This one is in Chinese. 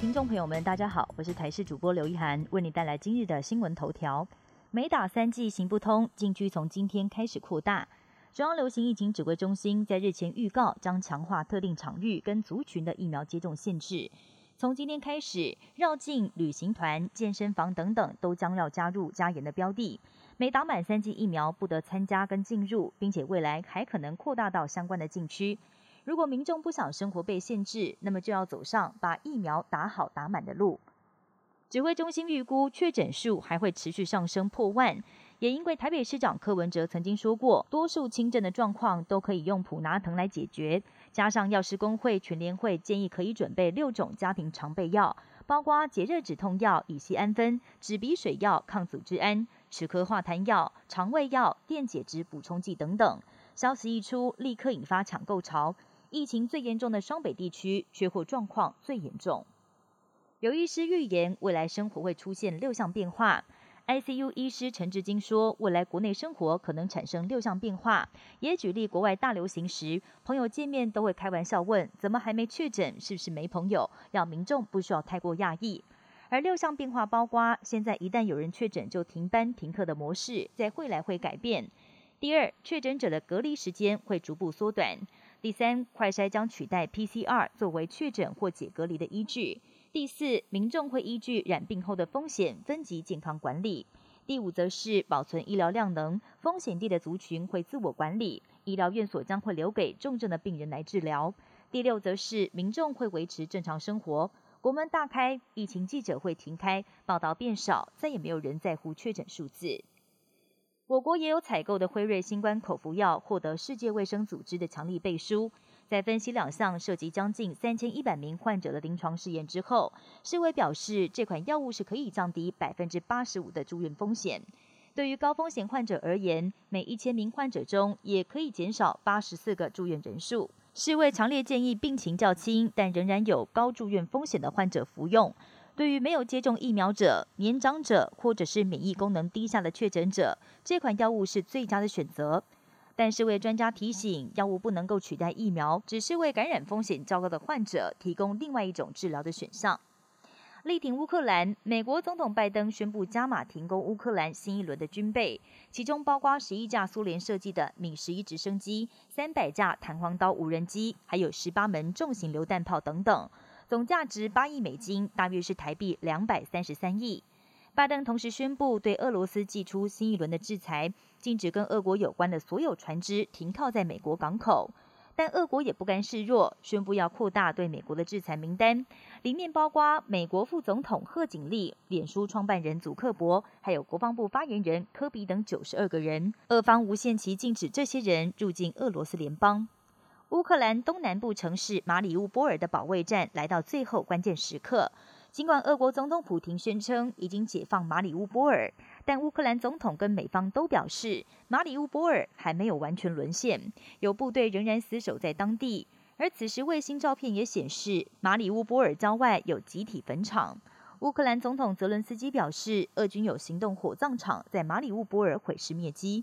听众朋友们，大家好，我是台视主播刘一涵，为你带来今日的新闻头条。美打三剂行不通，禁区从今天开始扩大。中央流行疫情指挥中心在日前预告，将强化特定场域跟族群的疫苗接种限制。从今天开始，绕境、旅行团、健身房等等都将要加入加严的标的。每打满三剂疫苗，不得参加跟进入，并且未来还可能扩大到相关的禁区。如果民众不想生活被限制，那么就要走上把疫苗打好打满的路。指挥中心预估确诊数还会持续上升破万，也因为台北市长柯文哲曾经说过，多数轻症的状况都可以用普拿疼来解决。加上药师工会全联会建议可以准备六种家庭常备药，包括解热止痛药乙酰氨酚、止鼻水药抗组织胺、齿科化痰药、肠胃药、电解质补充剂等等。消息一出，立刻引发抢购潮。疫情最严重的双北地区，缺货状况最严重。有医师预言，未来生活会出现六项变化。ICU 医师陈志金说，未来国内生活可能产生六项变化。也举例国外大流行时，朋友见面都会开玩笑问：“怎么还没确诊？是不是没朋友？”让民众不需要太过讶异。而六项变化包括：现在一旦有人确诊就停班停课的模式，在未来会改变。第二，确诊者的隔离时间会逐步缩短。第三，快筛将取代 PCR 作为确诊或解隔离的依据。第四，民众会依据染病后的风险分级健康管理。第五，则是保存医疗量能，风险低的族群会自我管理，医疗院所将会留给重症的病人来治疗。第六，则是民众会维持正常生活，国门大开，疫情记者会停开，报道变少，再也没有人在乎确诊数字。我国也有采购的辉瑞新冠口服药获得世界卫生组织的强力背书。在分析两项涉及将近三千一百名患者的临床试验之后，世卫表示这款药物是可以降低百分之八十五的住院风险。对于高风险患者而言，每一千名患者中也可以减少八十四个住院人数。世卫强烈建议病情较轻但仍然有高住院风险的患者服用。对于没有接种疫苗者、年长者或者是免疫功能低下的确诊者，这款药物是最佳的选择。但是，为专家提醒，药物不能够取代疫苗，只是为感染风险较高的患者提供另外一种治疗的选项。力挺乌克兰，美国总统拜登宣布加码停工乌克兰新一轮的军备，其中包括十一架苏联设计的米十一直升机、三百架弹簧刀无人机，还有十八门重型榴弹炮等等。总价值八亿美金，大约是台币两百三十三亿。拜登同时宣布对俄罗斯寄出新一轮的制裁，禁止跟俄国有关的所有船只停靠在美国港口。但俄国也不甘示弱，宣布要扩大对美国的制裁名单，里面包括美国副总统贺锦丽、脸书创办人祖克伯，还有国防部发言人科比等九十二个人。俄方无限期禁止这些人入境俄罗斯联邦。乌克兰东南部城市马里乌波尔的保卫战来到最后关键时刻。尽管俄国总统普京宣称已经解放马里乌波尔，但乌克兰总统跟美方都表示，马里乌波尔还没有完全沦陷，有部队仍然死守在当地。而此时卫星照片也显示，马里乌波尔郊外有集体坟场。乌克兰总统泽伦斯基表示，俄军有行动火葬场在马里乌波尔毁尸灭迹。